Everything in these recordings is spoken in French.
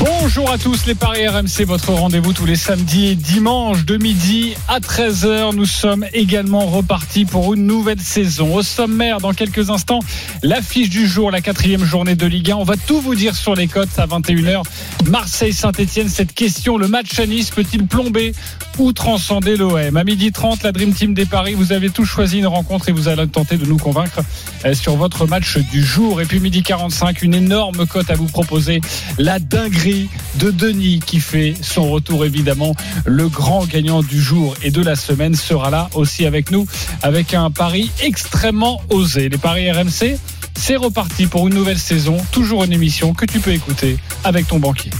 Bonjour à tous les Paris RMC, votre rendez-vous tous les samedis et dimanches de midi à 13h. Nous sommes également repartis pour une nouvelle saison. Au sommaire, dans quelques instants, l'affiche du jour, la quatrième journée de Ligue 1. On va tout vous dire sur les cotes à 21h. Marseille-Saint-Etienne, cette question, le match à Nice peut-il plomber ou transcender l'OM À midi 30, la Dream Team des Paris, vous avez tous choisi une rencontre et vous allez tenter de nous convaincre euh, sur votre match du jour. Et puis midi 45, une énorme cote à vous proposer, la dinguerie de Denis qui fait son retour évidemment. Le grand gagnant du jour et de la semaine sera là aussi avec nous avec un pari extrêmement osé. Les paris RMC, c'est reparti pour une nouvelle saison, toujours une émission que tu peux écouter avec ton banquier.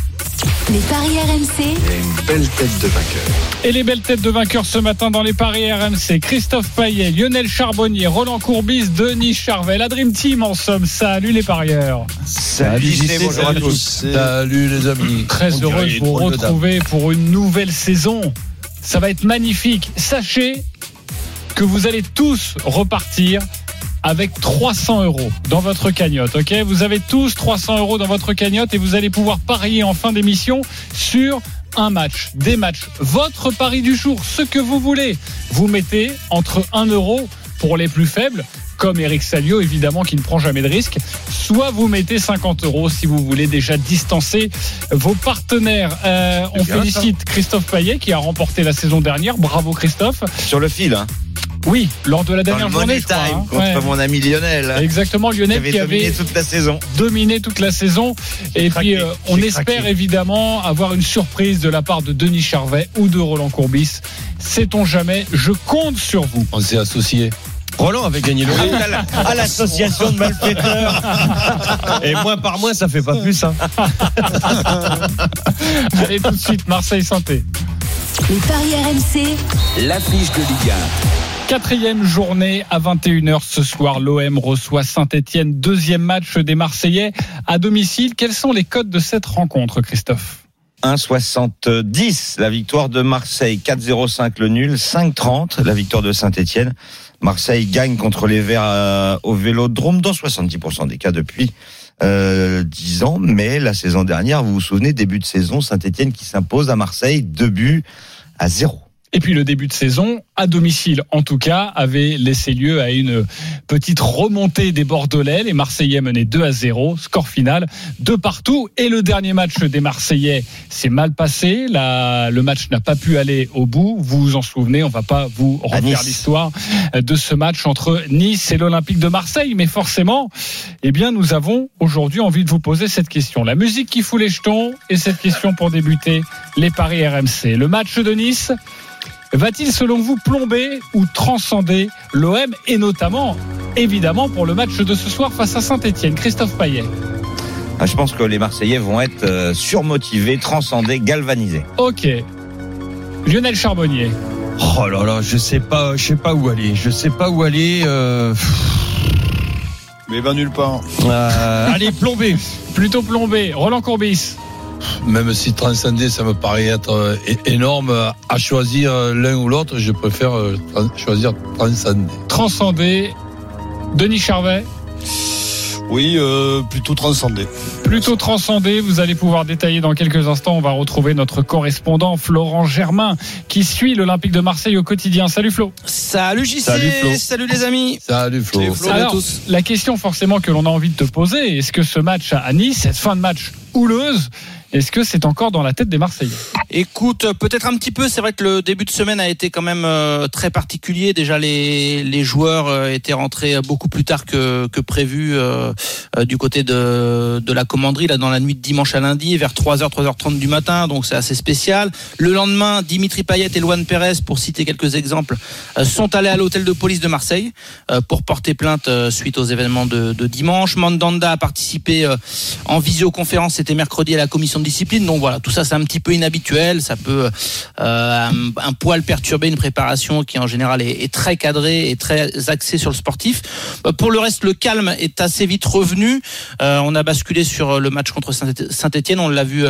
Les paris RMC, une belle tête de vainqueur. Et les belles têtes de vainqueurs ce matin dans les paris RMC. Christophe Paillet, Lionel Charbonnier, Roland Courbis, Denis Charvet, la Dream Team en somme. Salut les parieurs. Salut, JC, bonjour à tous. Salut les amis. Très On heureux de vous retrouver pour une nouvelle saison. Ça va être magnifique. Sachez que vous allez tous repartir avec 300 euros dans votre cagnotte. Ok, vous avez tous 300 euros dans votre cagnotte et vous allez pouvoir parier en fin d'émission sur un match, des matchs, votre pari du jour, ce que vous voulez. Vous mettez entre 1 euro pour les plus faibles comme Eric Salio, évidemment, qui ne prend jamais de risque. Soit vous mettez 50 euros si vous voulez déjà distancer vos partenaires. Euh, on félicite Christophe Payet qui a remporté la saison dernière. Bravo Christophe. Sur le fil, hein, Oui, lors de la dans le dernière Money journée, je crois, Time hein. contre Ouais. mon ami Lionel. Exactement, qui Lionel avait qui dominé avait toute la saison. dominé toute la saison. Et craqué, puis, euh, on espère craqué. évidemment avoir une surprise de la part de Denis Charvet ou de Roland Courbis. Sait-on jamais Je compte sur vous. On s'est associés. Roland avait gagné le À la- à l'association de malfaiteurs. Et moins par mois, ça fait pas plus. Hein. Allez tout de suite, Marseille Santé. les paris RMC, L'affiche de Ligue Quatrième journée à 21h ce soir. L'OM reçoit Saint-Etienne. Deuxième match des Marseillais à domicile. Quels sont les codes de cette rencontre, Christophe? 1,70 la victoire de Marseille, 4,05 le nul, 5,30 la victoire de Saint-Etienne. Marseille gagne contre les Verts euh, au Vélodrome dans 70% des cas depuis euh, 10 ans. Mais la saison dernière, vous vous souvenez, début de saison, Saint-Etienne qui s'impose à Marseille, deux buts à zéro. Et puis le début de saison, à domicile en tout cas, avait laissé lieu à une petite remontée des Bordelais. Les Marseillais menaient 2 à 0, score final de partout. Et le dernier match des Marseillais s'est mal passé. La- le match n'a pas pu aller au bout. Vous vous en souvenez, on va pas vous refaire Nice. l'histoire de ce match entre Nice et l'Olympique de Marseille. Mais forcément, eh bien, nous avons aujourd'hui envie de vous poser cette question. La musique qui fout les jetons et cette question pour débuter les paris RMC. Le match de Nice va-t-il selon vous plomber ou transcender l'OM et notamment évidemment pour le match de ce soir face à Saint-Etienne Christophe Payet. Ah, Je pense que les Marseillais vont être euh, surmotivés, transcendés, galvanisés. Ok. Lionel Charbonnier. Oh là là, je sais pas, je sais pas où aller. Je sais pas où aller. euh, Mais va nulle part. euh, allez, plomber. Plutôt plombé. Roland Courbis. Même si transcender, ça me paraît être euh, énorme. À choisir euh, l'un ou l'autre, je préfère euh, choisir transcender. Transcendé. Denis Charvet. Oui, euh, plutôt transcendé. Plutôt transcendé, vous allez pouvoir détailler dans quelques instants. On va retrouver notre correspondant Florent Germain qui suit l'Olympique de Marseille au quotidien. Salut Flo. Salut JC, Salut, Flo. salut les amis. Salut Flo. Salut, Flo. Bonjour à Alors, tous. la question forcément que l'on a envie de te poser, est-ce que ce match à Nice, cette fin de match houleuse, est-ce que c'est encore dans la tête des Marseillais? Écoute, euh, peut-être un petit peu. C'est vrai que le début de semaine a été quand même euh, très particulier. Déjà, les, les joueurs euh, étaient rentrés beaucoup plus tard que, que prévu euh, euh, du côté de, de la commanderie, là, dans la nuit de dimanche à lundi, vers 3h, 3h30 du matin. Donc, c'est assez spécial. Le lendemain, Dimitri Payet et Luan Pérez, pour citer quelques exemples, euh, sont allés à l'hôtel de police de Marseille euh, pour porter plainte euh, suite aux événements de, de dimanche. Mandanda a participé euh, en visioconférence, c'était mercredi, à la commission discipline. Donc voilà, tout ça c'est un petit peu inhabituel, ça peut euh, un, poil perturber une préparation qui en général est, très cadrée et très axée sur le sportif. Euh, Pour le reste, le calme est assez vite revenu. Euh, on a basculé sur le match contre Saint-Etienne. On l'a vu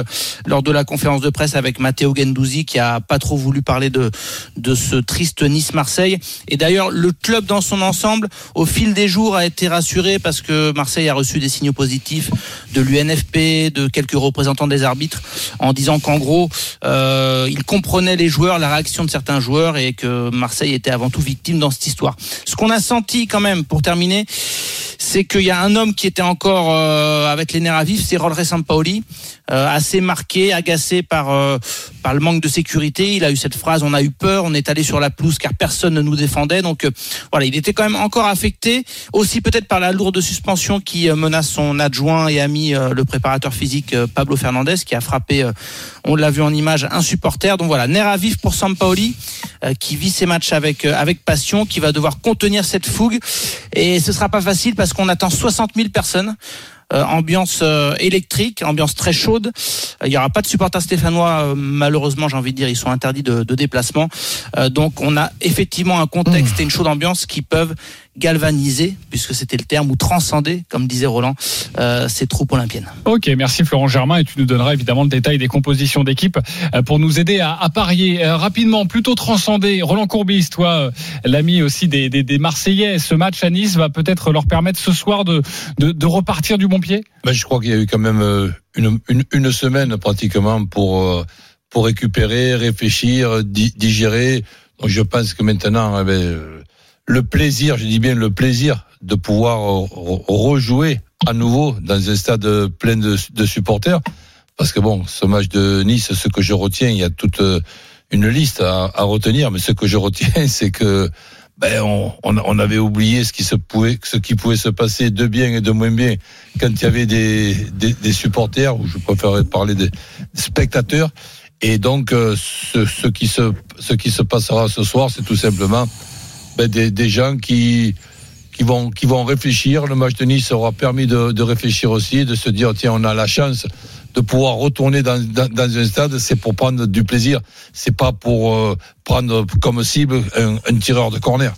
lors de la conférence de presse avec Matteo Gendouzi qui a pas trop voulu parler de, de ce triste Nice-Marseille. Et d'ailleurs, le club dans son ensemble, au fil des jours, a été rassuré parce que Marseille a reçu des signaux positifs de l'UNFP, de quelques représentants des arbitres, en disant qu'en gros, euh, ils comprenaient les joueurs, la réaction de certains joueurs et que Marseille était avant tout victime dans cette histoire. Ce qu'on a senti quand même, pour terminer, c'est qu'il y a un homme qui était encore euh, avec les nerfs à vif, c'est Rolre Sampaoli, assez marqué, agacé par euh, par le manque de sécurité. Il a eu cette phrase "on a eu peur, on est allé sur la pelouse car personne ne nous défendait". Donc euh, voilà, il était quand même encore affecté, aussi peut-être par la lourde suspension qui euh, menace son adjoint et ami euh, le préparateur physique euh, Pablo Fernandez qui a frappé, euh, on l'a vu en image, un supporter. Donc voilà, nerfs à vif pour Sampaoli euh, qui vit ses matchs avec euh, avec passion, qui va devoir contenir cette fougue et ce sera pas facile parce qu'on attend 60 000 personnes. Euh, ambiance euh, électrique, ambiance très chaude. Euh, Il y aura pas de supporters stéphanois, euh, malheureusement, j'ai envie de dire, ils sont interdits de, de déplacement. Euh, donc on a effectivement un contexte et une chaude ambiance qui peuvent galvaniser, puisque c'était le terme, ou transcender, comme disait Roland, euh, ces troupes olympiennes. Ok, merci Florent Germain et tu nous donneras évidemment le détail des compositions d'équipe euh, pour nous aider à, à parier Euh, rapidement, plutôt transcender. Roland Courbis, toi, euh, l'ami aussi des, des, des Marseillais, ce match à Nice va peut-être leur permettre ce soir de, de, de repartir du bon pied? Ben, je crois qu'il y a eu quand même une, une, une semaine pratiquement pour, pour récupérer, réfléchir, di- digérer. Donc je pense que maintenant, eh ben, le plaisir, je dis bien le plaisir de pouvoir euh, re- rejouer à nouveau dans un stade plein de, supporters. Parce que bon, ce match de Nice, ce que je retiens, il y a toute euh, une liste à, retenir, mais ce que je retiens, c'est que ben, on, on, avait oublié ce qui pouvait, se passer de bien et de moins bien quand il y avait des, supporters, ou je préférerais parler des spectateurs. Et donc, euh, ce qui se passera ce soir, c'est tout simplement ben, des, gens qui, vont, réfléchir. Le match de Nice aura permis de, réfléchir aussi, de se dire tiens, on a la chance de pouvoir retourner dans, un stade, c'est pour prendre du plaisir. C'est pas pour euh, prendre comme cible un tireur de corner.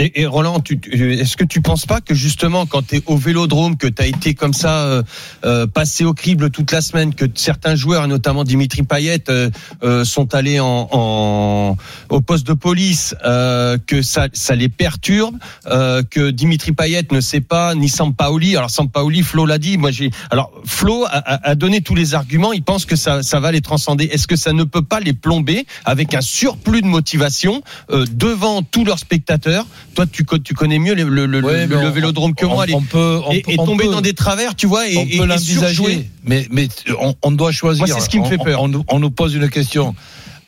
Et, et Roland, est-ce que tu penses pas que justement quand tu es au Vélodrome, que tu as été comme ça euh, euh, passé au crible toute la semaine, que certains joueurs, notamment Dimitri Payet, euh, euh, sont allés en, en- au poste de police, euh, que ça, ça les perturbe, euh, que Dimitri Payet ne sait pas ni Sampaoli. Alors Sampaoli, Flo l'a dit. Moi j'ai. Alors Flo a, a- donné tous les arguments. Il pense que ça, ça va les transcender. Est-ce que ça ne peut pas les plomber avec un surplus de motivation devant tous leurs spectateurs? Toi, tu, co- tu connais mieux le, le, le- Ouais, Vélodrome que on- moi. on peut, on et, tomber peut- dans des travers, tu vois, et, on peut l'envisager, mais, mais on, doit choisir. Moi, c'est ce qui me fait peur. On, nous pose une question.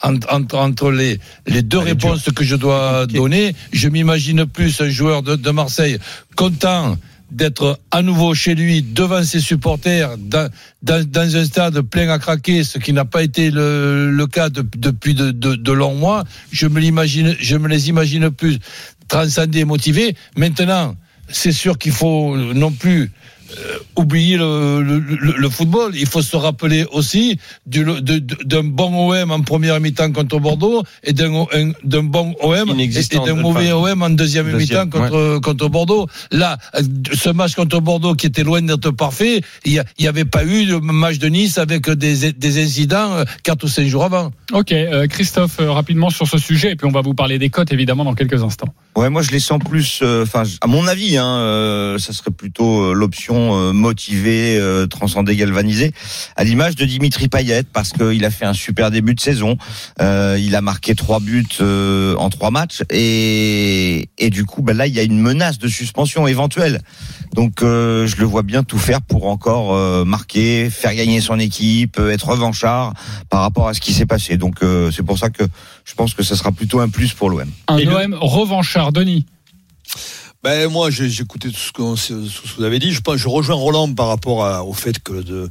Entre, les, les deux réponses que je dois donner, je m'imagine plus un joueur de, de Marseille content d'être à nouveau chez lui devant ses supporters dans, dans, dans un stade plein à craquer, ce qui n'a pas été le, le cas de- depuis de, de, de longs mois. Je me l'imagine, je me les imagine plus transcendés, motivés. Maintenant, c'est sûr qu'il faut non plus oublier le, le, le- le football. Il faut se rappeler aussi du- de- de- d'un bon OM en première mi-temps contre Bordeaux et d'un un- d'un bon OM et, d'un enfin, mauvais OM en deuxième, deuxième, mi-temps contre, contre Bordeaux. Là, euh, ce match contre Bordeaux qui était loin d'être parfait, il n'y avait pas eu de match de Nice avec des, des incidents euh, quatre ou cinq jours avant. Ok, euh, Christophe, euh, rapidement sur ce sujet et puis on va vous parler des cotes évidemment dans quelques instants. Ouais, moi je les sens plus. euh, Enfin, à mon avis, hein, euh, ça serait plutôt euh, l'option euh, motivée, euh, transcendée, galvanisée, à l'image de Dimitri Payet, parce qu'il a fait un super début de saison. Euh, il a marqué trois buts euh, en trois matchs, et et du coup, ben là, il y a une menace de suspension éventuelle. Donc, euh, je le vois bien tout faire pour encore euh, marquer, faire gagner son équipe, être revanchard par rapport à ce qui s'est passé. Donc, euh, c'est pour ça que je pense que ça sera plutôt un plus pour l'OM. Un Et le- OM revanchard, Denis? Ben moi, j'ai écouté tout ce, qu'on- ce que vous avez dit. Je, pense, je rejoins Roland par rapport à- au fait que le,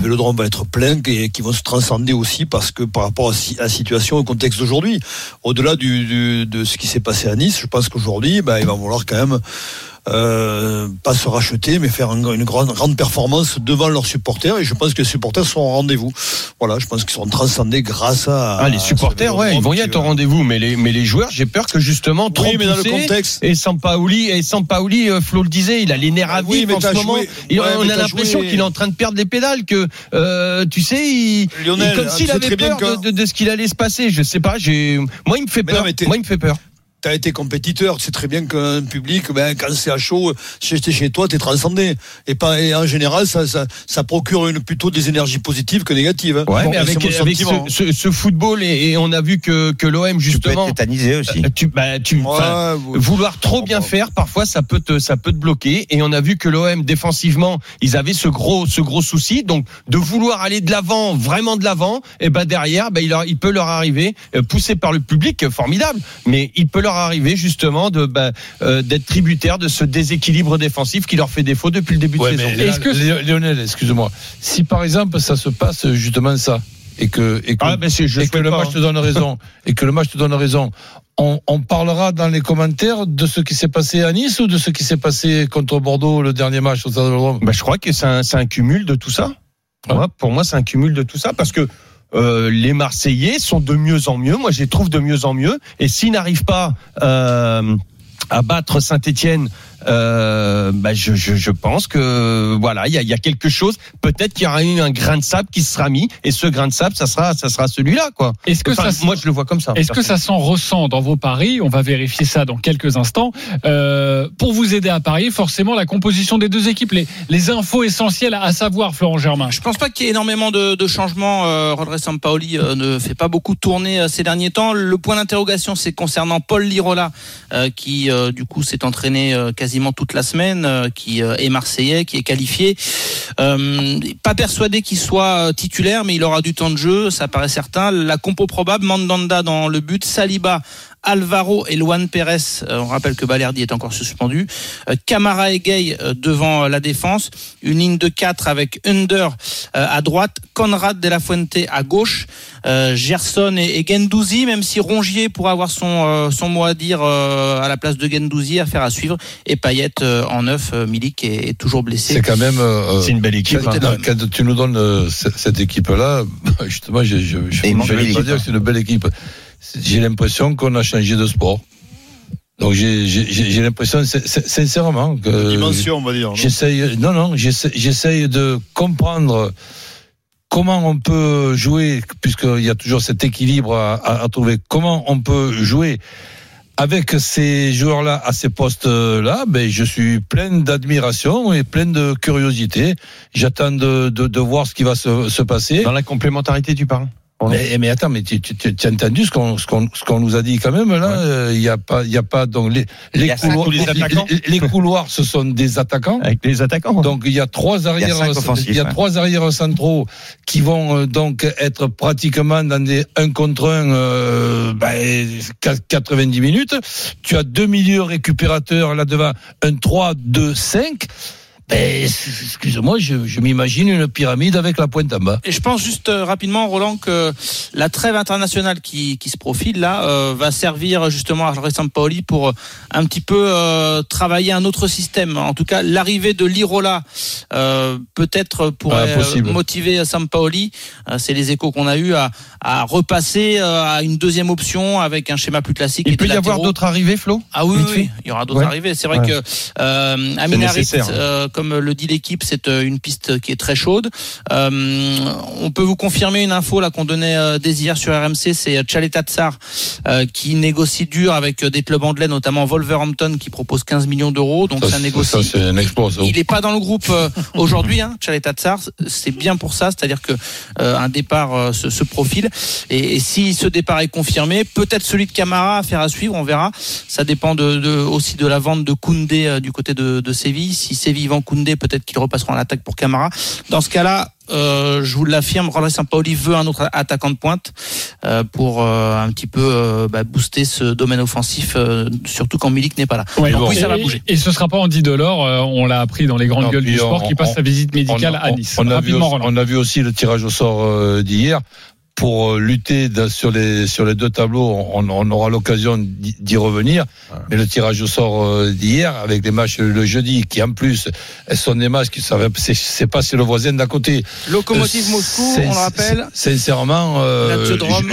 Vélodrome va être plein et qu'ils vont se transcender aussi parce que par rapport à la situation, au contexte d'aujourd'hui, au-delà du, du- de ce qui s'est passé à Nice, je pense qu'aujourd'hui, ben, il va falloir quand même euh, pas se racheter, mais faire un- une grande, grande performance devant leurs supporters. Et je pense que les supporters seront au rendez-vous. Voilà, je pense qu'ils seront transcendés grâce à. Ah, les supporters, ouais, ils vont y être au va- rendez-vous, mais les, mais les joueurs, j'ai peur que justement, trop Oui, mais dans le contexte. Et Sampaoli, et Sampaoli, euh, Flo le disait, il a les nerfs à Ah oui, vif mais en ce moment. joué- Il- ouais, on a l'impression joué- qu'il est en train de perdre des pédales, que euh, tu sais, il, Lionel, il- comme tu s'il avait peur de, de- de ce qu'il allait se passer. Je sais pas, j'ai, moi il me fait Mais peur. moi il me fait peur. T'as été compétiteur, tu sais très bien qu'un public, ben, quand c'est à chaud, chez, t'es chez toi, t'es transcendé. Et, pas, et en général, ça, ça, ça procure une, plutôt des énergies positives que négatives. Ouais, Bon, mais avec, avec ce, ce- ce football et, et on a vu que, que l'OM Tu peux justement, être tétanisé aussi. euh, tu, bah, tu, enfin, Ouais, vous- vouloir trop bien faire, parfois ça peut te, ça peut te bloquer. Et on a vu que l'OM défensivement, ils avaient ce gros, ce gros souci. Donc de vouloir aller de l'avant, vraiment de l'avant, et ben derrière, ben il, leur- il peut leur arriver, euh, poussé par le public, formidable. Mais il peut leur arriver justement de ben, euh, d'être tributaire de ce déséquilibre défensif qui leur fait défaut depuis le début Ouais, de saison. Est-ce que- Lionel, excuse-moi. Si par exemple ça se passe justement ça et que et que, Ah, ben, c'est- je et que souhaite le pas, match hein. te donne raison et que le match te donne raison, on, on parlera dans les commentaires de ce qui s'est passé à Nice ou de ce qui s'est passé contre Bordeaux le dernier match au Stade de Vélodrome Bah, je crois que c'est un, cumul de tout ça. Ouais. Ouais, pour moi, c'est un cumul de tout ça parce que euh, les Marseillais sont de mieux en mieux. Moi, je les trouve de mieux en mieux. Et s'ils n'arrivent pas euh, à battre Saint-Étienne, euh, bah, je, je, je pense que voilà, il y a, il y a quelque chose. Peut-être qu'il y aura eu un grain de sable qui sera mis, et ce grain de sable, ça sera, ça sera celui-là, quoi. Est-ce que Enfin, ça, moi, je le vois comme ça. Est-ce que ça s'en ressent dans vos paris? On va vérifier ça dans quelques instants. Euh, pour vous aider à parier, forcément, la composition des deux équipes, les, les infos essentielles à savoir, Florent Germain. Je pense pas qu'il y ait énormément de, de changements. Euh, Rodriguez Sampaoli euh, ne fait pas beaucoup tourner euh, ces derniers temps. Le point d'interrogation, c'est concernant Paul Lirola, euh, qui euh, du coup s'est entraîné euh, toute la semaine, euh, qui euh, est marseillais, qui est qualifié. Euh, pas persuadé qu'il soit titulaire, mais il aura du temps de jeu, ça paraît certain. La compo probable, Mandanda dans le but, Saliba. Alvaro et Luan Pérez, euh, on rappelle que Balerdi est encore suspendu. Euh, Camara et Gay euh, devant la défense. Une ligne de 4 avec Under à droite, Conrad de la Fuente à gauche, Gerson et, Gendouzi, même si Rongier pourra avoir son, son mot à dire à la place de Gendouzi, affaire à suivre. Et Payet en neuf, euh, Milik est, est toujours blessé. C'est quand même. euh, C'est une belle équipe. Quand, hein. quand- tu nous donnes ce- cette équipe-là, justement, je, je vais pas dire hein. que c'est une belle équipe. J'ai l'impression qu'on a changé de sport. Donc j'ai- l'impression, sin- sin- sincèrement, que Dimension, on va dire. non? j'essaye. Non, non, j'essaye j'essaye de comprendre comment on peut jouer, puisqu'il y a toujours cet équilibre à, à- à trouver. Comment on peut jouer avec ces joueurs-là à ces postes-là, ben, je suis plein d'admiration et plein de curiosité. J'attends de, de, de voir ce qui va se, se passer. Dans la complémentarité, tu parles Mais, mais attends, mais tu, tu, tu, tu as entendu ce qu'on nous a dit quand même là. euh, Il y a pas il y a pas donc les les couloirs ou les attaquants. les, les couloirs ce sont des attaquants. Avec les attaquants. Donc il y a trois arrières, il y a ouais. trois arrières centraux qui vont euh, donc être pratiquement dans des un contre un euh, ben, 90 minutes. Tu as deux milieux récupérateurs là devant, un 3 2 5. Ben, excuse-moi, je, je m'imagine une pyramide avec la pointe en bas. Et je pense juste euh, rapidement, Roland, que la trêve internationale qui, qui se profile là euh, va servir justement à Jorge Sampaoli pour euh, un petit peu euh, travailler un autre système. En tout cas, l'arrivée de l'Irola peut-être pourrait Ah, motiver Sampaoli. C'est les échos qu'on a eu à, à repasser à une deuxième option avec un schéma plus classique. et Il peut y avoir d'autres arrivées, Flo? Ah oui, il y aura d'autres Ouais. arrivées. C'est vrai Ouais. que euh, comme le dit l'équipe, c'est euh, une piste qui est très chaude. Euh, on peut vous confirmer une info là qu'on donnait euh, dès hier sur RMC, c'est Chaleta Tsar euh, qui négocie dur avec des clubs anglais, notamment Wolverhampton qui propose 15 millions d'euros. Donc ça, Ça, négocie. ça, c'est un exploit. ça. Il n'est pas dans le groupe euh, aujourd'hui, hein, Chaleta Tsar. C'est bien pour ça, c'est-à-dire que un départ se, se profile. Et, et si ce départ est confirmé, peut-être celui de Camara à faire à suivre, on verra. Ça dépend de, de- aussi de la vente de Koundé du côté de, de Séville. Si Séville vend Koundé, peut-être qu'ils repasseront à l'attaque pour Camara. Dans ce cas-là. euh, je vous l'affirme, Roland Sampaoli veut un autre attaquant de pointe euh, pour euh, un petit peu euh, bah, booster ce domaine offensif, euh, surtout quand Milik n'est pas là. Ouais, Donc bon. oui, ça va Et- bouger. Et ce sera pas Andy Delors, euh, on l'a appris dans les grandes Non, gueules du sport, on- qui passe on- sa visite médicale on, à Nice. on a vu, aussi- Roland. on a vu aussi le tirage au sort euh, d'hier. Pour euh, lutter dans- sur les sur les deux tableaux, on, on aura l'occasion d'y revenir. Mais le tirage au sort euh, d'hier, avec les matchs le jeudi, qui en plus sont des matchs qui savent, c'est c'est pas c'est le voisin d'à côté. Locomotive Euh, Moscou, on le rappelle, Sincèrement, euh,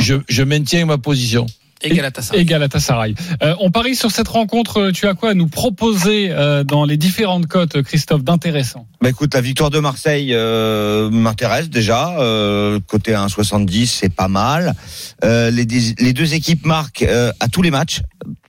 je, je maintiens ma position. Et Galatasaray. Et Galatasaray. Euh, on parie sur cette rencontre. Tu as quoi à nous proposer euh, dans les différentes cotes, Christophe, d'intéressant Bah écoute, la victoire de Marseille euh, m'intéresse déjà. Euh, côté 1,70, c'est pas mal. Euh, les, les deux équipes marquent euh, à tous les matchs.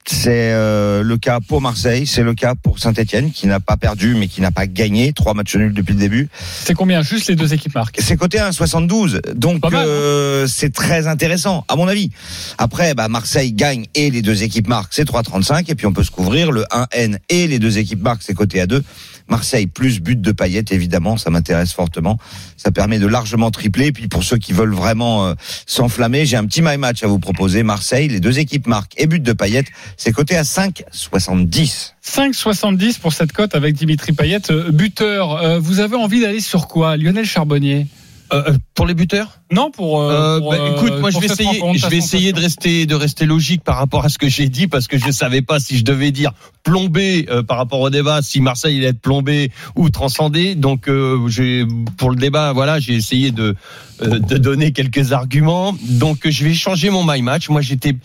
C'est euh, le cas pour Marseille, c'est le cas pour Saint-Etienne qui n'a pas perdu mais qui n'a pas gagné. Trois matchs nuls depuis le début. C'est combien Juste les deux équipes marquent? C'est côté 1,72. Donc Pas mal, hein. euh, c'est très intéressant à mon avis. Après, bah, Marseille gagne et les deux équipes marquent, c'est 3,35. Et puis on peut se couvrir le 1N et les deux équipes marquent, c'est côté à 2. Marseille plus but de paillettes, évidemment, ça m'intéresse fortement. Ça permet de largement tripler. Et puis pour ceux qui veulent vraiment euh, s'enflammer, j'ai un petit my match à vous proposer. Marseille, les deux équipes marquent et but de paillettes, c'est côté à 5,70. 5,70 pour cette cote avec Dimitri Payet, euh, buteur. Euh, vous avez envie d'aller sur quoi Lionel Charbonnier? Euh, pour les buteurs? Non, pour. euh, Euh, pour, bah, euh, écoute, moi je vais essayer, je vais essayer de rester, de rester logique par rapport à ce que j'ai dit parce que je savais pas si je devais dire plombé euh, par rapport au débat, si Marseille allait être plombé ou transcendé. Donc, euh, j'ai pour le débat, voilà, j'ai essayé de euh, de donner quelques arguments. Donc, je vais changer mon my match. Moi, j'étais,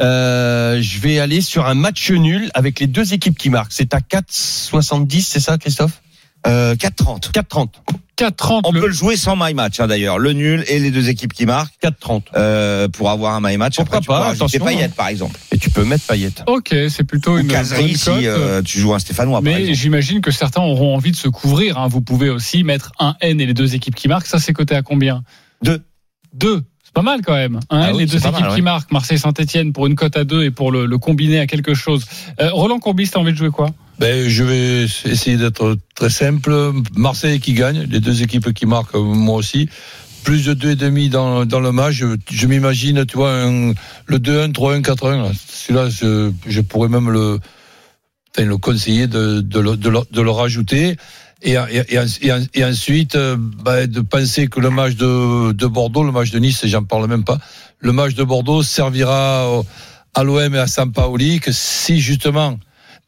euh, je vais aller sur un match nul avec les deux équipes qui marquent. C'est à 4,70, c'est ça, Christophe? Euh, 4,30. 4,30. 4,30. On le- peut le jouer sans my match hein, d'ailleurs. Le nul et les deux équipes qui marquent 4,30. euh, pour avoir un my match. Pourquoi Après, tu pas, peux rajouter attention. paillettes par exemple. Et tu peux mettre paillette. Ok, c'est plutôt Ou une caserie si euh, tu joues un Stéphanois par Mais j'imagine que certains auront envie de se couvrir. hein. Vous pouvez aussi mettre un N et les deux équipes qui marquent. Ça, c'est coté à combien? Deux. Deux. C'est pas mal quand même. Un Ah N, oui, les deux équipes mal, qui ouais. marquent. Marseille-Saint-Etienne pour une cote à deux et pour le, le combiner à quelque chose. Euh, Roland Courbis, t'as envie de jouer quoi? Ben, je vais essayer d'être très simple. Marseille qui gagne, les deux équipes qui marquent, moi aussi. Plus de deux et demi dans, dans le match. Je, m'imagine, tu vois, le 2-1, 3-1, 4-1. là. Celui-là, je, je pourrais même le, le conseiller de, de, le, de, le, rajouter. Et, et, ensuite, euh, ben, de penser que le match de, de Bordeaux, le match de Nice, j'en parle même pas, le match de Bordeaux servira à l'OM et à Sampaoli, que si justement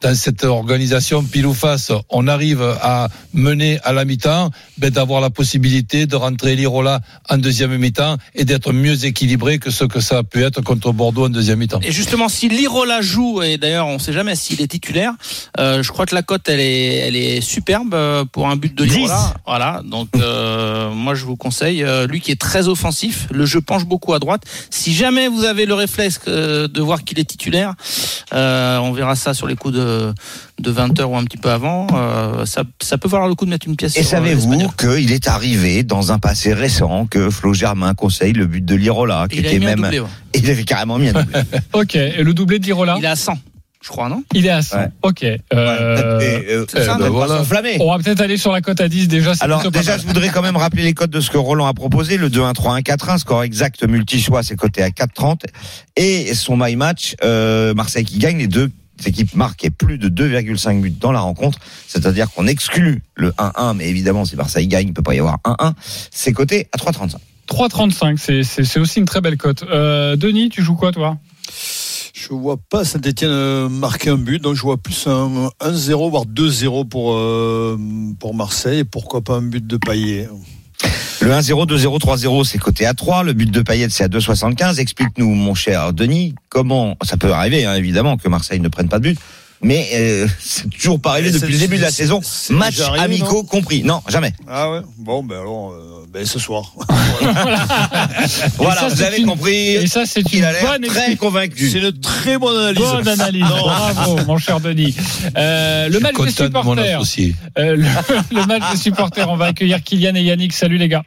dans cette organisation pile ou face, on arrive à mener à la mi-temps, ben d'avoir la possibilité de rentrer l'Irola en deuxième mi-temps et d'être mieux équilibré que ce que ça a pu être contre Bordeaux en deuxième mi-temps. Et justement, si Lirola joue, et d'ailleurs on ne sait jamais s'il est titulaire, euh, je crois que la cote elle est, elle est superbe euh, pour un but de Lirola. Voilà, donc euh, moi je vous conseille, euh, lui qui est très offensif, le jeu penche beaucoup à droite. Si jamais vous avez le réflexe de voir qu'il est titulaire, euh, on verra ça sur les coups de, de 20 heures ou un petit peu avant, euh, ça, ça peut valoir le coup de mettre une pièce Et euh, savez-vous qu'il est arrivé dans un passé récent que Flo Germain conseille le but de Lirola, qui Il était même, doublé, ouais. il avait carrément mis un doublé. Ok, et le doublé d'Irola Il est à 100, je crois, non? Il est à 100. Ouais. Ok. Euh, Et, euh, ça, euh, ben pas voilà. s'enflammer. on va peut-être aller sur la cote à 10 déjà. Alors pas déjà, mal. je voudrais quand même rappeler les codes de ce que Roland a proposé. Le 2-1-3-1, 4-1, score exact multi-choix, c'est coté à 4-30. Et son my match, euh, Marseille qui gagne, les deux équipes marquent plus de 2,5 buts dans la rencontre. C'est-à-dire qu'on exclut le 1-1, mais évidemment, si Marseille gagne, il peut pas y avoir 1-1. C'est coté à 3,35. 3,35, c'est- aussi une très belle cote. Euh, Denis, tu joues quoi toi? Je vois pas Saint-Etienne marquer un but, donc je vois plus un 1-0 voire 2-0 pour euh, pour Marseille. Et pourquoi pas un but de Payet Le 1-0, 2-0, 3-0, c'est coté à 3. Le but de Payet, c'est à 2,75. Explique-nous, mon cher Denis, comment ça peut arriver, hein, évidemment, que Marseille ne prenne pas de but. Mais euh, c'est toujours pas arrivé depuis le début de la saison, match déjà arrivé, amicaux compris. Non, jamais. Ah ouais. Bon ben alors euh, ben ce soir. Voilà, ça, vous c'est avez une- compris. Et ça, c'est une a l'air bonne très convaincu. C'est une très bonne analyse. Bonne analyse, bravo mon cher Denis. Euh, le match des de supporters. Euh, le, le match des supporters, on va accueillir Kylian et Yannick. Salut les gars.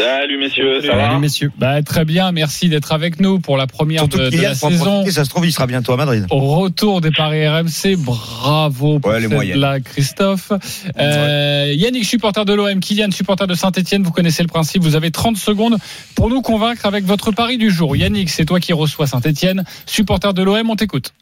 Salut messieurs, ça va Salut messieurs. Bah, très bien, merci d'être avec nous pour la première Surtout de, de la saison. profiter, ça se trouve, il sera bientôt à Madrid. Au retour des paris RMC, bravo pour Ouais, les cette blague, Christophe. Euh, Yannick, supporter de l'OM, Kylian, supporter de Saint-Etienne, vous connaissez le principe, vous avez 30 secondes pour nous convaincre avec votre pari du jour. Yannick, c'est toi qui reçois Saint-Etienne, supporter de l'OM, on t'écoute.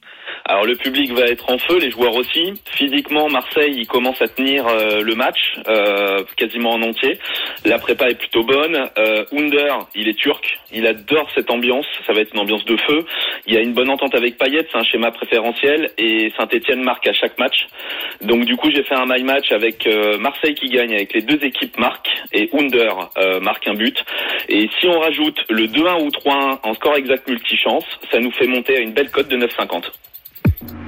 Alors le public va être en feu, les joueurs aussi. Physiquement, Marseille, il commence à tenir euh, le match euh, quasiment en entier. La prépa est plutôt bonne. Euh, Under, il est turc, il adore cette ambiance. Ça va être une ambiance de feu. Il y a une bonne entente avec Payet, c'est un schéma préférentiel et Saint-Etienne marque à chaque match. Donc du coup, j'ai fait un my match avec euh, Marseille qui gagne, avec les deux équipes marquent et Under marque un but. Et si on rajoute le 2-1 ou 3-1 en score exact multichance, ça nous fait monter à une belle cote de 9,50.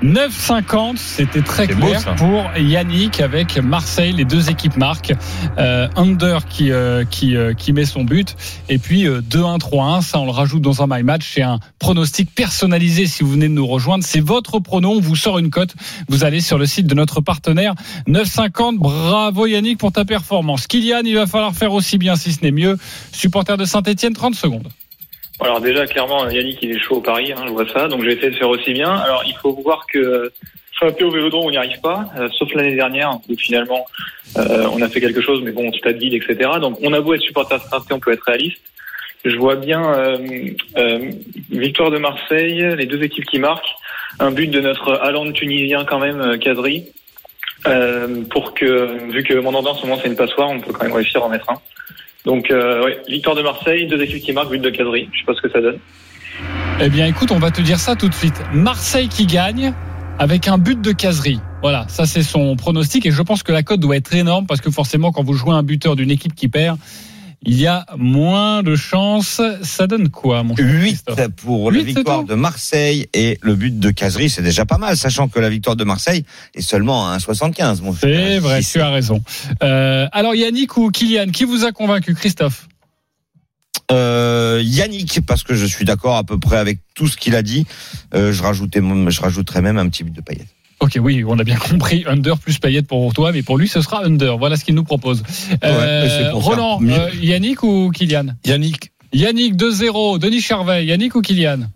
9,50, c'était très beau, clair pour Yannick avec Marseille. Les deux équipes marquent. Euh, Under qui, euh, qui, euh, qui met son but. Et puis euh, 2-1, 3-1, ça on le rajoute dans un My Match. C'est un pronostic personnalisé si vous venez de nous rejoindre. C'est votre pronom, on vous sort une cote. Vous allez sur le site de notre partenaire. 9,50, bravo Yannick pour ta performance. Kylian, il va falloir faire aussi bien si ce n'est mieux. Supporter de Saint-Etienne, 30 secondes. Alors déjà, clairement, Yannick, il est chaud au Paris, hein, je vois ça, donc je vais essayer de faire aussi bien. Alors, il faut voir que frapper au Vélodrome, on n'y arrive pas, euh, sauf l'année dernière, où finalement, euh, on a fait quelque chose, mais bon, stade vide, etc. Donc, on a beau être supporter straté, on peut être réaliste. Je vois bien euh, euh, victoire de Marseille, les deux équipes qui marquent, un but de notre Hollande tunisien quand même, euh, Kadri, euh, pour que, vu que mon ordre en ce moment c'est une passoire, on peut quand même réussir à en mettre un. Donc, euh, ouais, victoire de Marseille, deux équipes qui marquent, but de Kadri. Je sais pas ce que ça donne. Eh bien, écoute, on va te dire ça tout de suite. Marseille qui gagne avec un but de caserie. Voilà, ça c'est son pronostic et je pense que la cote doit être énorme parce que forcément, quand vous jouez un buteur d'une équipe qui perd, il y a moins de chances. Ça donne quoi, mon cher 8 Christophe pour la victoire de Marseille et le but de Casery, c'est déjà pas mal, sachant que la victoire de Marseille est seulement à 1,75. mon cher. C'est vrai, tu as raison. Euh, alors Yannick ou Kylian, qui vous a convaincu, Christophe Euh, Yannick, parce que je suis d'accord à peu près avec tout ce qu'il a dit. Euh, je rajoutais, je rajouterais même un petit but de Payet. Ok, oui, on a bien compris. Under plus paillette pour toi, mais pour lui, ce sera under. Voilà ce qu'il nous propose. Euh, Roland, euh, Yannick ou Kylian? Yannick, Yannick 2-0, Denis Charvet, Yannick ou Kylian?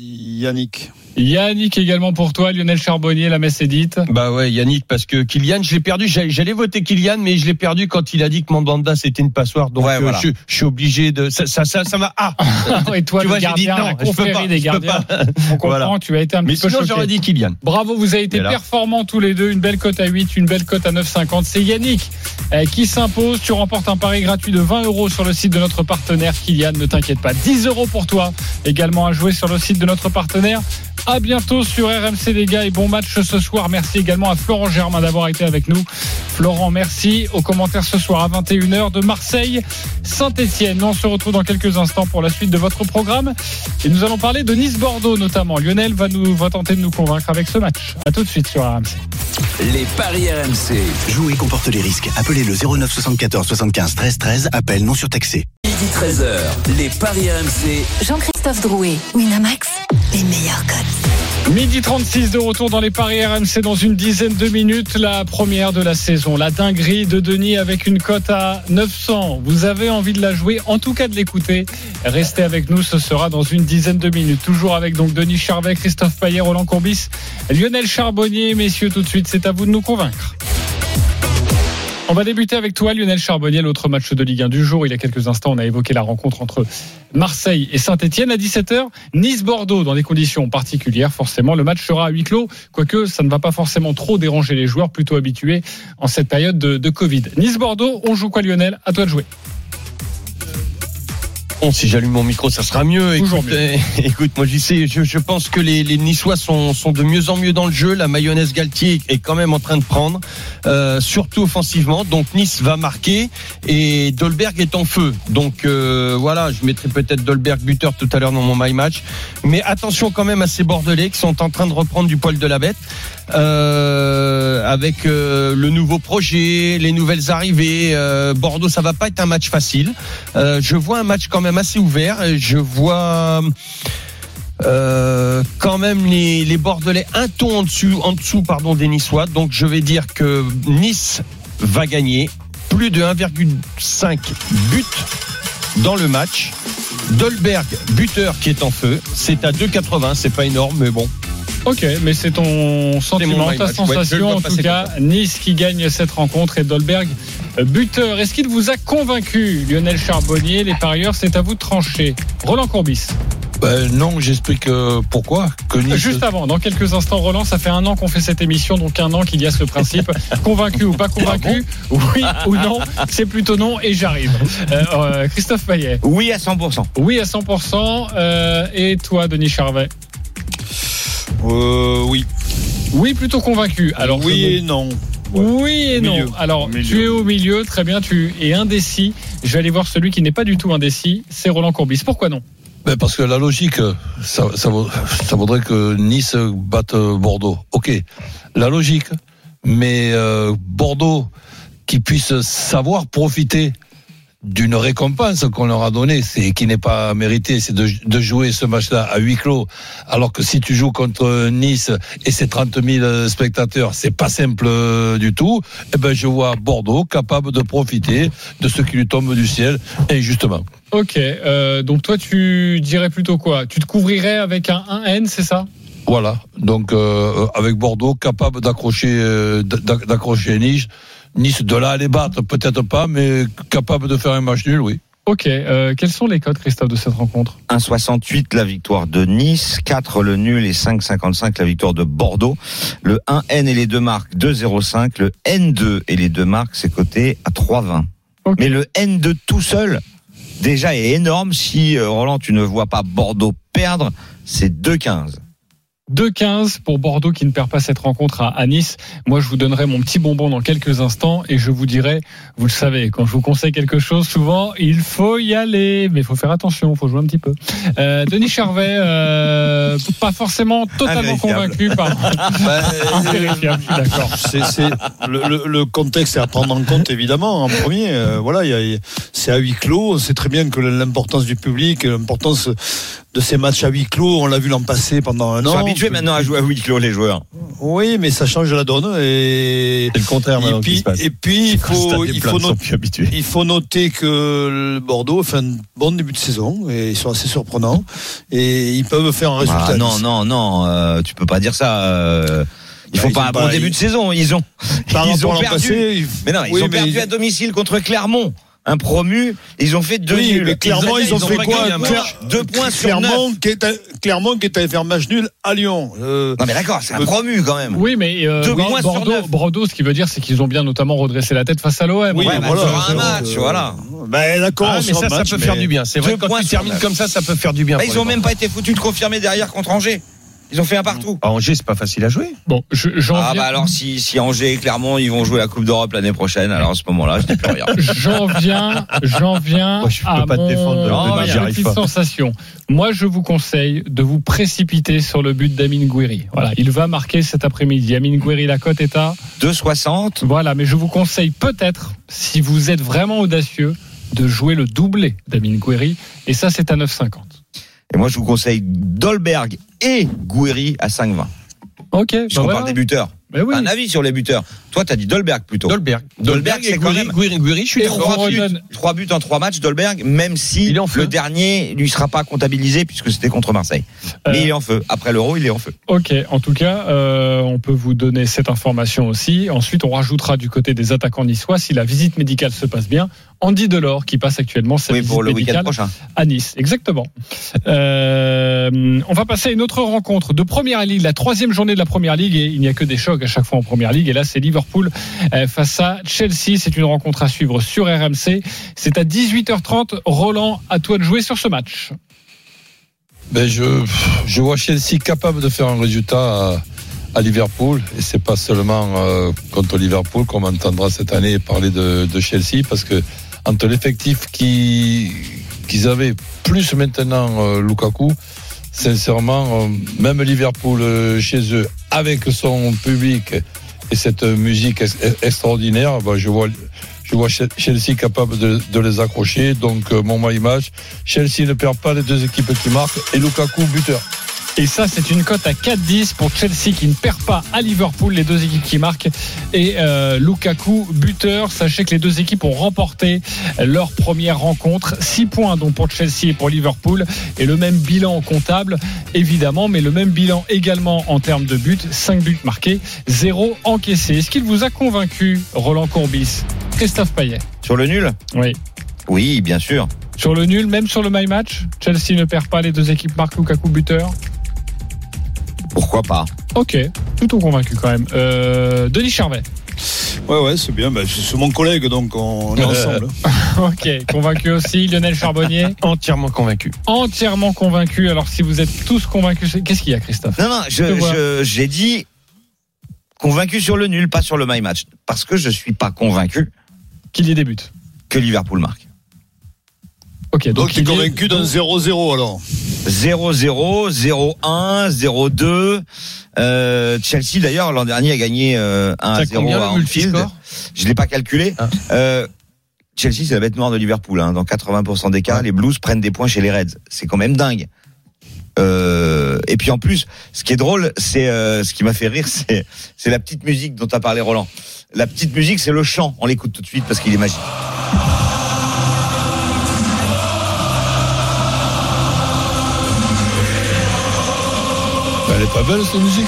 Yannick. Yannick également pour toi, Lionel Charbonnier, la messe est dite. Bah ouais, Yannick, parce que Kylian, je l'ai perdu. J'allais voter Kylian, mais je l'ai perdu quand il a dit que Mandanda c'était une passoire. Donc Ouais, euh, voilà. je, je suis obligé de. Ça, ça, ça, ça m'a. Ah. Et toi, Tu le vois, j'ai dit gardien, non, la je peux pas, des je peux gardiens. pas. On comprend, Voilà. tu as été un Mais petit peu sinon, j'aurais dit Kylian. Bravo, vous avez été performants tous les deux. Une belle cote à 8, une belle cote à 9,50. C'est Yannick euh, qui s'impose. Tu remportes un pari gratuit de 20 euros sur le site de notre partenaire Kylian. Ne t'inquiète pas. 10 euros pour toi. Également à jouer sur le site de notre partenaire. À bientôt sur RMC les gars et bon match ce soir. Merci également à Florent Germain d'avoir été avec nous. Florent, merci. Aux commentaires ce soir à 21h de Marseille, Saint-Etienne. On se retrouve dans quelques instants pour la suite de votre programme. Et nous allons parler de Nice-Bordeaux notamment. Lionel va, nous, va tenter de nous convaincre avec ce match. À tout de suite sur RMC. Les paris RMC. Jouer comporte les risques. Appelez le 09 74 75 13 13. Appel non surtaxé. Midi 13h. Les paris RMC. Jean-Christophe Drouet, Winamax, les meilleurs codes. Midi 36 de retour dans les paris RMC dans une dizaine de minutes. La première de la saison. La dinguerie de Denis avec une cote à 900. Vous avez envie de la jouer, en tout cas de l'écouter. Restez avec nous, ce sera dans une dizaine de minutes. Toujours avec donc Denis Charvet, Christophe Payet, Roland Courbis, Lionel Charbonnier. Messieurs, tout de suite, c'est à vous de nous convaincre. On va débuter avec toi, Lionel Charbonnier, l'autre match de Ligue 1 du jour. Il y a quelques instants, on a évoqué la rencontre entre Marseille et Saint-Etienne à 17h. Nice-Bordeaux, dans des conditions particulières, forcément. Le match sera à huis clos, quoique ça ne va pas forcément trop déranger les joueurs, plutôt habitués en cette période de, Covid. Nice-Bordeaux, on joue quoi, Lionel? À toi de jouer. Bon, si j'allume mon micro, ça sera mieux. Écoute, euh, écoute, moi, j'y sais, je, je pense que les, les Niçois sont, sont de mieux en mieux dans le jeu. La mayonnaise Galtier est quand même en train de prendre, euh, surtout offensivement. Donc Nice va marquer et Dolberg est en feu. Donc euh, voilà, je mettrai peut-être Dolberg buteur tout à l'heure dans mon my match. Mais attention quand même à ces Bordelais qui sont en train de reprendre du poil de la bête. Euh, avec euh, le nouveau projet, les nouvelles arrivées, euh, Bordeaux, ça va pas être un match facile. Euh, je vois un match quand même assez ouvert. Je vois euh, quand même les, les Bordelais un ton en dessous, en dessous pardon, des Niçois. Donc je vais dire que Nice va gagner plus de 1,5 buts dans le match. Dolberg, buteur qui est en feu, c'est à 2,80, c'est pas énorme, mais bon. Ok, mais c'est ton sentiment, ta. Ouais, sensation en tout cas. Nice qui gagne cette rencontre et Dolberg euh, buteur. Est-ce qu'il vous a convaincu, Lionel Charbonnier? Les parieurs, c'est à vous de trancher. Roland Courbis. Ben non, j'explique euh, pourquoi. Que Nice- Juste avant, dans quelques instants, Roland, ça fait un an qu'on fait cette émission, donc un an qu'il y a ce principe. convaincu ou pas convaincu? Oui ou non C'est plutôt non et j'arrive. Euh, euh, Christophe Payet Oui à 100%. Oui à 100%. euh, et toi, Denis Charvet? Euh, oui. Oui, plutôt convaincu. Alors, oui me- et non. Oui et non. Alors, milieu. tu es au milieu, très bien, tu es indécis. Je vais aller voir celui qui n'est pas du tout indécis, c'est Roland Courbis. Pourquoi non? Ben parce que la logique, ça, ça, ça vaudrait que Nice batte Bordeaux. Ok, la logique, mais euh, Bordeaux qui puisse savoir profiter d'une récompense qu'on leur a donnée, c'est qui n'est pas méritée, c'est de, de jouer ce match-là à huis clos. Alors que si tu joues contre Nice et ses 30 000 spectateurs, c'est pas simple euh, du tout. Eh ben, je vois Bordeaux capable de profiter de ce qui lui tombe du ciel, injustement. Ok, euh, donc toi tu dirais plutôt quoi? Tu te couvrirais avec un 1N, c'est ça? Voilà. Donc euh, avec Bordeaux, capable d'accrocher, euh, d'ac- d'accrocher Nice. Nice de là à les battre, peut-être pas, mais capable de faire un match nul, oui. Ok, euh, quels sont les codes, Christophe, de cette rencontre 1,68 la victoire de Nice, 4 le nul et 5,55 la victoire de Bordeaux. Le 1N et les deux marques 2,05. Le N2 et les deux marques c'est coté à 3,20. Ok. Mais le N2 tout seul déjà est énorme. Si euh, Roland tu ne vois pas Bordeaux perdre, c'est 2,15. 2-15 pour Bordeaux qui ne perd pas cette rencontre à, Nice. Moi, je vous donnerai mon petit bonbon dans quelques instants et je vous dirai, vous le savez, quand je vous conseille quelque chose, souvent, il faut y aller, mais il faut faire attention, il faut jouer un petit peu. Euh, Denis Charvet, euh, pas forcément totalement convaincu par... Bah, suis d'accord. C'est, c'est- le, le- le contexte est à prendre en compte évidemment en premier. Euh, voilà, c'est à huis clos. On sait très bien que l'importance du public, l'importance de ces matchs à huis clos, on l'a vu l'an passé pendant un Ils an. sont habitués maintenant à jouer à huis clos les joueurs. Oui, mais ça change la donne et C'est le contraire maintenant et qui puis, se passe. et puis il faut il faut, noter, plus habitués. il faut noter que le Bordeaux fait un bon début de saison et ils sont assez surprenants et ils peuvent faire un résultat. Ah, non, non, non, euh, tu peux pas dire ça. euh, ils Bah, font ils pas un bon début de saison. Ils ont, ils ont perdu. passé, ils- Mais non, ils Oui, ont perdu ils- à domicile contre Clermont. Un promu, ils ont fait deux Oui, nuls. mais Clermont, ils ont fait quoi gagné un match. Claire- Deux points sur qui est qui est allé faire match nul à Lyon. Euh, Non mais d'accord, c'est un Euh, promu quand même. Oui, mais euh, Deux oui, points sur Bordeaux, neuf. Bordeaux, ce qui veut dire, c'est qu'ils ont bien notamment redressé la tête face à l'OM. Oui, Ouais, bah, voilà, sur un match, euh, voilà. Ben d'accord, Ah, mais sur ça, peut faire mais- du bien. C'est vrai Deux que quand points tu sur termines comme ça, ça peut faire du bien. Bah, ils ont même pas été foutus de confirmer derrière contre Angers. Ils ont fait un partout. À Angers, c'est pas facile à jouer. Bon, je- j'en Ah viens- bah alors si, si Angers et Clermont ils vont jouer la Coupe d'Europe l'année prochaine, alors à ce moment-là je dis plus rien. J'en viens, j'en viens Moi, je peux à pas te mon, défendre de- arrive petite pas. sensation. Moi, je vous conseille de vous précipiter sur le but d'Amin Gouiri. Voilà, il va marquer cet après-midi. Amin Gouiri, la cote est à 2,60. voilà, mais je vous conseille peut-être, si vous êtes vraiment audacieux, de jouer le doublé d'Amin Gouiri. Et ça, c'est à 9,50. Et moi je vous conseille Dolberg et Gouiri à 5,20. Ok, bah Puisqu'on voilà. parle des buteurs. Mais oui. Un avis sur les buteurs. Toi t'as dit Dolberg plutôt. Dolberg. Dolberg, c'est quand Gouiri, même- Gouiri, Gouiri, je suis Et d'accord. on Trois buts, redonne- trois buts en trois matchs, Dolberg, même si Il en le dernier lui sera pas comptabilisé puisque c'était contre Marseille. Mais Euh, il est en feu. Après l'Euro, il est en feu. Ok, en tout cas, euh, on peut vous donner cette information aussi. Ensuite, on rajoutera du côté des attaquants niçois, si la visite médicale se passe bien, Andy Delors qui passe actuellement sa Oui, visite pour le week-end médicale prochain. à Nice. Exactement. Euh, on va passer à une autre rencontre de Première Ligue, la troisième journée de la Première Ligue, et il n'y a que des chocs à chaque fois en Première Ligue. Et là, c'est Liverpool euh, face à Chelsea. C'est une rencontre à suivre sur RMC. C'est à 18h30. Roland, à toi de jouer sur ce match. Ben je, je vois Chelsea capable de faire un résultat à, à Liverpool et c'est pas seulement euh, contre Liverpool qu'on m'entendra cette année parler de, de Chelsea parce que entre l'effectif qui qu'ils avaient plus maintenant euh, Lukaku, sincèrement euh, même Liverpool euh, chez eux avec son public et cette musique ex- extraordinaire, ben, je vois je vois Chelsea capable de, les accrocher. Donc, mon my match, Chelsea ne perd pas les deux équipes qui marquent et Lukaku buteur. Et ça, c'est une cote à 4-10 pour Chelsea qui ne perd pas à Liverpool, les deux équipes qui marquent. Et euh, Lukaku, buteur. Sachez que les deux équipes ont remporté leur première rencontre. 6 points donc pour Chelsea et pour Liverpool. Et le même bilan comptable, évidemment, mais le même bilan également en termes de buts. 5 buts marqués, 0 encaissés. Est-ce qu'il vous a convaincu, Roland Courbis? Christophe Payet Sur le nul? Oui. Oui, bien sûr. Sur le nul, même sur le my match, Chelsea ne perd pas, les deux équipes marquent Lukaku buteur? Pourquoi pas Ok, plutôt convaincu quand même. Euh, Denis Charvet. Ouais, ouais, c'est bien. Bah, c'est mon collègue, donc on est ensemble. ok, convaincu aussi. Lionel Charbonnier. Entièrement convaincu. Entièrement convaincu. Alors si vous êtes tous convaincus, qu'est-ce qu'il y a Christophe Non, non, je- j'ai dit convaincu sur le nul, pas sur le my match. Parce que je suis pas convaincu Qu'il y débute. que Liverpool marque. Ok, donc, Donc, tu es il est- convaincu d'un 0-0 alors 0-0, 0-1, 0-2. Euh, Chelsea d'ailleurs l'an dernier a gagné euh, 1 T'as 0 combien, à le Anfield. Je l'ai pas calculé. Ah. Euh, Chelsea c'est la bête noire de Liverpool. Hein. Dans 80% des cas, les Blues prennent des points chez les Reds. C'est quand même dingue. Euh, et puis en plus, ce qui est drôle, c'est euh, ce qui m'a fait rire, c'est c'est la petite musique dont a parlé Roland. La petite musique, c'est le chant. On l'écoute tout de suite parce qu'il est magique. Elle est pas belle cette musique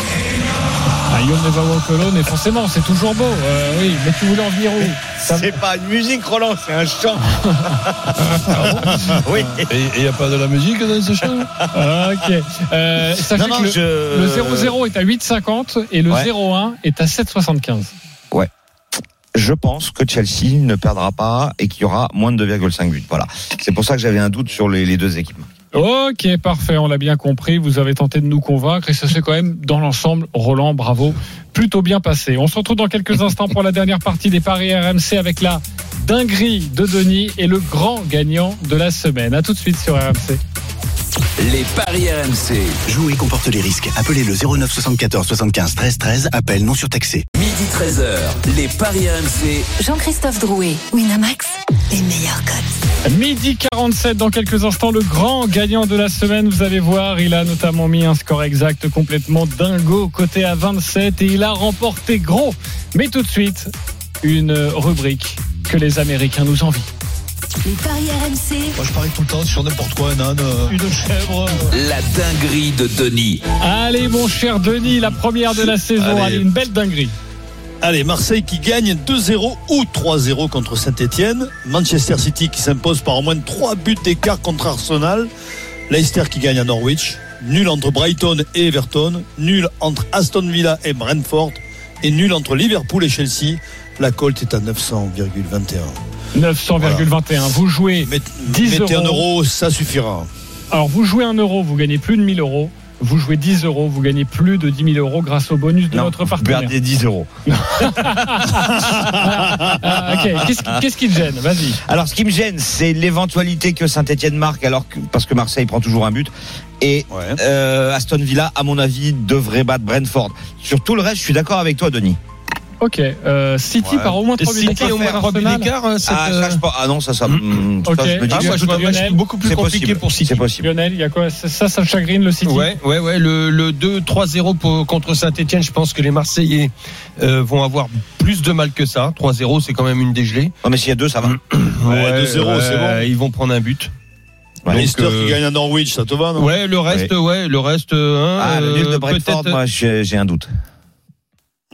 Ah, You'll Never Walk Alone, et forcément, c'est toujours beau. Euh, oui, mais tu voulais en venir où? C'est pas une musique, Roland, c'est un chant. oui. Et il n'y a pas de la musique dans ce chant? Ah, Ok. Euh, sachez Non, non, que le, je- le 0-0 est à 8,50 et le Ouais. 0-1 est à 7,75. je pense que Chelsea ne perdra pas et qu'il y aura moins de 2,5 buts. Voilà. C'est pour ça que j'avais un doute sur les, les deux équipes. Ok, parfait, on l'a bien compris. Vous avez tenté de nous convaincre et ça s'est quand même, dans l'ensemble, Roland, bravo, plutôt bien passé. On se retrouve dans quelques instants pour la dernière partie des Paris RMC avec la dinguerie de Denis et le grand gagnant de la semaine. À tout de suite sur RMC. Les paris RMC. Jouer comporte les risques. Appelez le 09 74 75 13 13. Appel non surtaxé. Midi 13h. Les paris RMC. Jean-Christophe Drouet, Winamax, les meilleurs codes. Midi 47 dans quelques instants, le grand gagnant de la semaine, vous allez voir, il a notamment mis un score exact complètement dingo, côté à 27 et il a remporté gros. Mais tout de suite, une rubrique que les Américains nous envient. Les paris RMC, Moi, je parie tout le temps sur n'importe quoi, un âne, euh, une chèvre. La dinguerie de Denis. Allez mon cher Denis, la première de la saison, Allez. allez, une belle dinguerie. Allez, Marseille qui gagne 2-0 ou 3-0 contre Saint-Etienne. Manchester City qui s'impose par au moins 3 buts d'écart contre Arsenal. Leicester qui gagne à Norwich. Nul entre Brighton et Everton. Nul entre Aston Villa et Brentford. Et nul entre Liverpool et Chelsea. La colte est à 900,21. 900,21. Vous jouez, Met- 10 Mettez un euros. euro, ça suffira. alors vous jouez 1 euro, vous gagnez plus de 1000 euros. Vous jouez 10 euros, vous gagnez plus de 10 000 euros grâce au bonus de Non, notre vous partenaire. perdez 10 euros. Ah, ok, qu'est-ce qui, qui te gêne? Vas-y. Alors, ce qui me gêne, c'est l'éventualité que Saint-Etienne marque, alors que, parce que Marseille prend toujours un but. Et Ouais. euh, Aston Villa, à mon avis, devrait battre Brentford. Sur tout le reste, je suis d'accord avec toi, Denis. Ok, euh, City Ouais. par au moins Et 3 buts City d'écart au moins 3 buts Arsenal. d'écart, hein, cette, Ah, euh, ça, je pense- ah non, ça, ça, Ok. ça, je me dis Ah, moi, je Lionel. m'imagine beaucoup plus c'est compliqué possible. pour City. C'est possible. Lionel, il y a quoi Ça, ça, ça chagrine le City Ouais, ouais, ouais. Le, le 2-3-0 pour- contre Saint-Etienne, je pense que les Marseillais euh, vont avoir plus de mal que ça. 3-0, c'est quand même une dégelée. Non, mais s'il y a deux, ça va. Ouais, 2-0, c'est bon. Ils vont prendre un but. Ouais. Leicester euh, qui gagne à Norwich, ça te va, non? Ouais, le reste, ouais, le reste. hein, Ah, le nul de euh, Brentford, peut-être moi, j'ai j'ai un doute.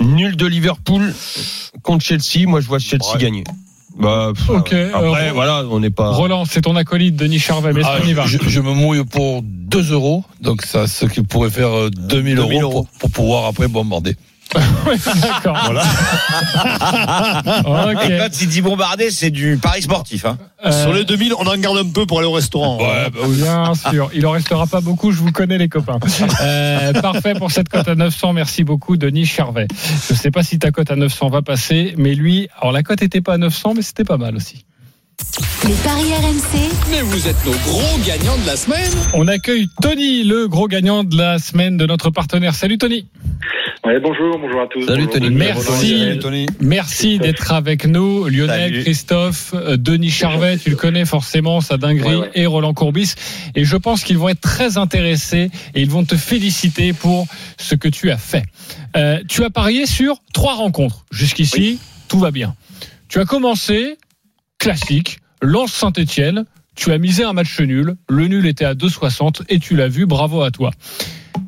Nul de Liverpool contre Chelsea. Moi, je vois Chelsea Ouais. gagner. Bah, pff, Après, euh, voilà, on n'est pas. Roland, c'est ton acolyte Denis Charvet, mais est-ce Ah, qu'on y va je, je me mouille pour 2 euros, donc ça, ce qui pourrait faire euh, 2000 euros, 2000 euros. Pour, pour pouvoir après bombarder. Oui, D'accord. Voilà. Ok. Et quand il dit bombarder, c'est du pari sportif. Hein. Euh, Sur les 2000, on en garde un peu pour aller au restaurant. Ouais, bah oui. Bien sûr, il en restera pas beaucoup, je vous connais les copains. Euh, parfait pour cette cote à 900, merci beaucoup Denis Charvet. Je sais pas si ta cote à 900 va passer, mais lui, alors la cote était pas à 900, mais c'était pas mal aussi. Les paris RMC, Mais vous êtes nos gros gagnants de la semaine. On accueille Tony, le gros gagnant de la semaine de notre partenaire. Salut Tony. Ouais, bonjour, bonjour à tous. Salut, Bonjour, Tony. Merci. Tony. Merci d'être avec nous, Lionel, Salut. Christophe, euh, Denis Charvet, tu le connais forcément, sa dinguerie, Ouais, ouais. et Roland Courbis. Et je pense qu'ils vont être très intéressés et ils vont te féliciter pour ce que tu as fait. Euh, tu as parié sur trois rencontres. Jusqu'ici, tout va bien. Tu as commencé, classique, Lance Saint-Etienne. Tu as misé un match nul. Le nul était à 2,60 et tu l'as vu. Bravo à toi.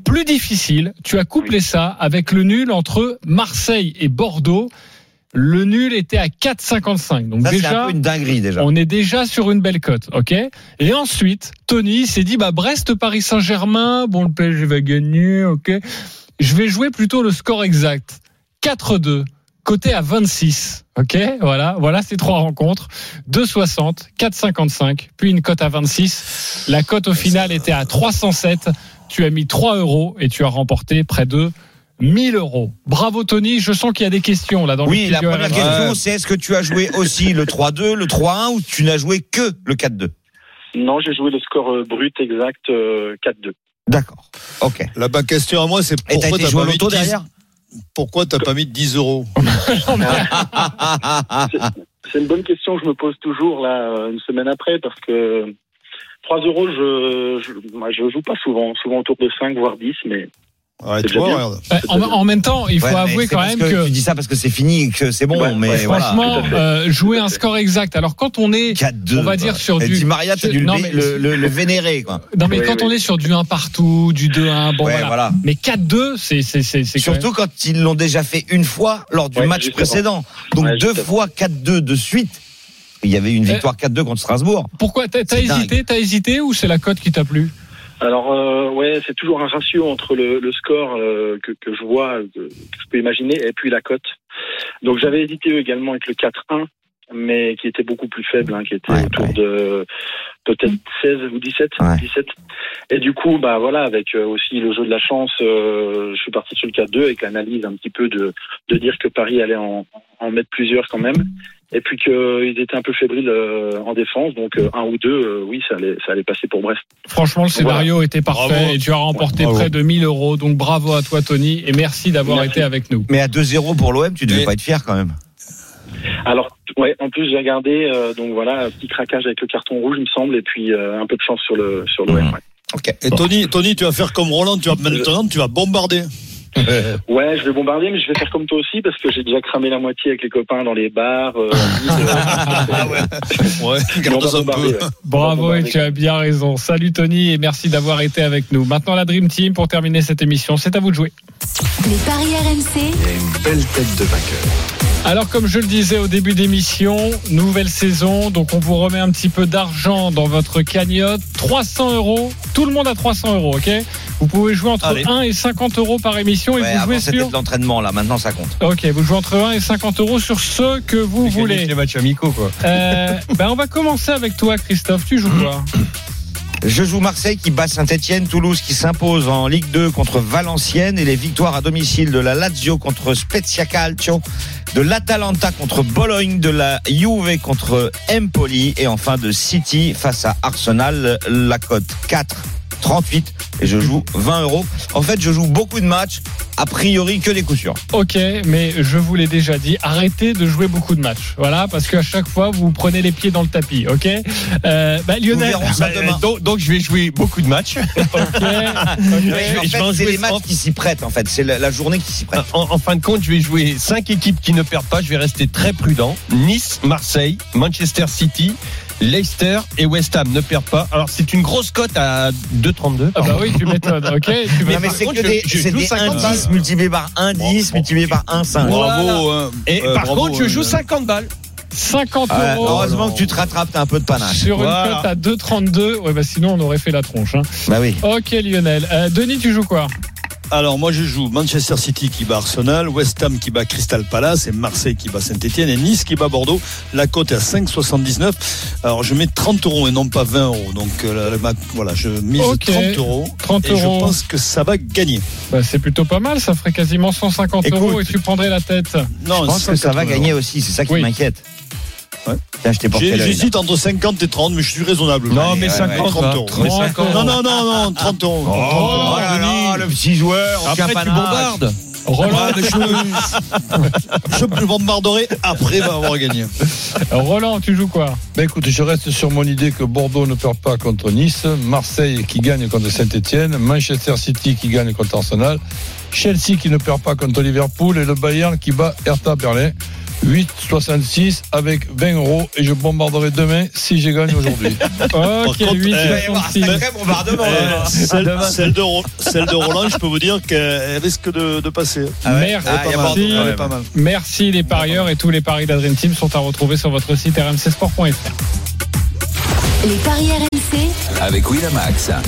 Plus difficile, tu as couplé ça avec le nul entre Marseille et Bordeaux. le nul était à 4,55. Donc Ça, un peu une dinguerie déjà. on est déjà sur une belle cote, ok? Et ensuite, Tony s'est dit, bah Brest, Paris Saint-Germain, bon le PSG va gagner, ok Je vais jouer plutôt le score exact, 4-2, côté à 26, ok Voilà, voilà ces trois rencontres, 2,60, 4,55, puis une cote à 26. La cote au final était à 307. Tu as mis 3 euros et tu as remporté près de 1000 euros. Bravo Tony, je sens qu'il y a des questions là dans le Oui, la première question, c'est est-ce que tu as joué aussi le 3-2, le 3-1 ou tu n'as joué que le 4-2 Non, j'ai joué le score euh, brut exact euh, 4-2. D'accord. Ok. La bonne question à moi, c'est pourquoi été t'as joué 10 derrière? Pourquoi t'as pas mis 10 euros C'est une bonne question que je me pose toujours là une semaine après parce que 3 euros, je, je, moi, je joue pas souvent, souvent autour de 5 voire 10, mais Ouais, tu vois, regarde. Ouais, en, en même temps, il faut Ouais, avouer quand même que, Tu dis ça parce que c'est fini et que c'est bon, Ouais, mais ouais, voilà. franchement, tout à fait. euh, jouer un score exact. Alors quand on est, 4-2. on va dire sur du- Di Maria, t'as dû Non, mais- le, le- le vénérer, quoi. non mais Oui, quand oui. on est sur du 1 partout, du 2-1, bon Ouais, voilà. voilà. Mais 4-2, c'est c'est c'est c'est quand Surtout quand ils l'ont déjà fait une fois lors du Ouais, match justement. précédent. Donc Ouais, deux fois 4-2 de suite. Il y avait une Eh. victoire 4-2 contre Strasbourg. même. Pourquoi t'as hésité, t'as hésité ou c'est la cote qui t'a plu? Alors euh, ouais, c'est toujours un ratio entre le, le score euh, que, que je vois, que, que je peux imaginer, et puis la cote. Donc j'avais hésité également avec le 4-1, mais qui était beaucoup plus faible, hein, qui était Ouais, autour ouais. de peut-être 16 ou 17, Ouais. 17. Et du coup, bah voilà, avec euh, aussi le jeu de la chance, euh, je suis parti sur le 4-2 avec l'analyse un petit peu de, de dire que Paris allait en, en mettre plusieurs quand même. Et puis qu'ils étaient un peu fébriles euh, en défense, donc euh, un ou deux, euh, oui, ça allait, ça allait passer pour Brest. Franchement, le scénario était parfait Bravo. et tu as remporté Bravo. près de 1000 euros. Donc bravo à toi Tony et merci d'avoir été avec nous. Mais à 2-0 pour l'OM, tu devais pas être fier quand même. Alors, ouais, en plus, j'ai regardé, euh, donc voilà, un petit craquage avec le carton rouge, il me semble, et puis euh, un peu de chance sur le sur l'OM. Mhm. ouais. Et Tony, Tony, tu vas faire comme Roland, tu vas maintenant, tu vas bombarder. Ouais, je vais bombarder, mais je vais faire comme toi aussi parce que j'ai déjà cramé la moitié avec les copains dans les bars. Euh, Ouais, un peu. ouais. Bravo et tu as bien raison. Salut Tony et merci d'avoir été avec nous. Maintenant la Dream Team pour terminer cette émission. C'est à vous de jouer. Les paris RMC, Une belle tête de vainqueur. Alors comme je le disais au début d'émission, nouvelle saison, donc on vous remet un petit peu d'argent dans votre cagnotte, 300 euros, tout le monde a 300 euros, ok? Vous pouvez jouer entre Allez. 1 et 50 euros par émission et Ouais, vous jouez c'était sur... de l'entraînement, là, maintenant ça compte. Ok, vous jouez entre 1 et 50 euros sur ce que vous voulez. Les matchs amicaux, quoi. Euh, ben on va commencer avec toi Christophe, tu joues quoi? Je joue Marseille qui bat Saint-Etienne, Toulouse qui s'impose en Ligue 2 contre Valenciennes et les victoires à domicile de la Lazio contre Spezia Calcio, de l'Atalanta contre Bologne, de la Juve contre Empoli et enfin de City face à Arsenal. La cote 4. 38 et je joue 20 euros. En fait, je joue beaucoup de matchs, a priori que des coups sûrs. Ok, mais je vous l'ai déjà dit, arrêtez de jouer beaucoup de matchs. Voilà, parce qu'à chaque fois, vous prenez les pieds dans le tapis. Ok? Euh, bah, Lionel, Bah, demain. donc, donc, je vais jouer beaucoup de matchs. ok, ok. Ouais, en je vais fait, en c'est jouer les matchs qui s'y prêtent en fait, c'est la, la journée qui s'y prête. En, en fin de compte, je vais jouer cinq équipes qui ne perdent pas. Je vais rester très prudent. Nice, Marseille, Manchester City, Leicester et West Ham ne perdent pas. Alors c'est une grosse cote à 2,32. Ah bah oui, tu m'étonnes, ok tu Mais, vas- mais par c'est contre, que des, je- des 50 indices balles. multipliés par 1 10 multiplié par 1 5. Bravo. hein. Et Euh, par bravo, contre, je joue 50 balles. 50 Ouais, euros heureusement que tu te rattrapes, t'as un peu de panache. sur une Voilà. cote à 2,32. Ouais, bah sinon, on aurait fait la tronche. hein. Bah oui. Ok, Lionel. Euh, Denis, tu joues quoi? Alors moi je joue Manchester City qui bat Arsenal, West Ham qui bat Crystal Palace et Marseille qui bat Saint-Etienne et Nice qui bat Bordeaux. La cote est à 5,79. Alors je mets 30 euros et non pas 20 euros. Donc euh, voilà, je mise Ok. 30 euros 30 et je pense que ça va gagner. Bah, C'est plutôt pas mal, ça ferait quasiment 150 Écoute. euros et tu prendrais la tête. Non, Je pense que ça va 180 gagner euros. aussi, c'est ça qui Oui. m'inquiète. Ouais. J'hésite entre 50 et 30, mais je suis raisonnable. Non, mais ouais, 50 ouais, 30 va. euros. 30 Non, non, non, non, 30 euros. Oh, là là, le petit joueur, Après, tu bombardes. Roland, je, je me bombarderai après avoir gagné. Roland, tu joues quoi? Ben écoute, je reste sur mon idée que Bordeaux ne perd pas contre Nice, Marseille qui gagne contre Saint-Etienne, Manchester City qui gagne contre Arsenal, Chelsea qui ne perd pas contre Liverpool et le Bayern qui bat Hertha Berlin. 8,66 avec 20 euros et je bombarderai demain si j'ai gagné aujourd'hui. Ok, contre, 8, eh, 66. bombardement. Euh, celle, celle de, Ro- celle de Roland, je peux vous dire qu'elle risque de, de passer. Merci. Elle est pas mal. Merci les parieurs et tous les paris d'Adrien Team sont à retrouver sur votre site rmcsport.fr. Les paris RMC. Avec Winamax,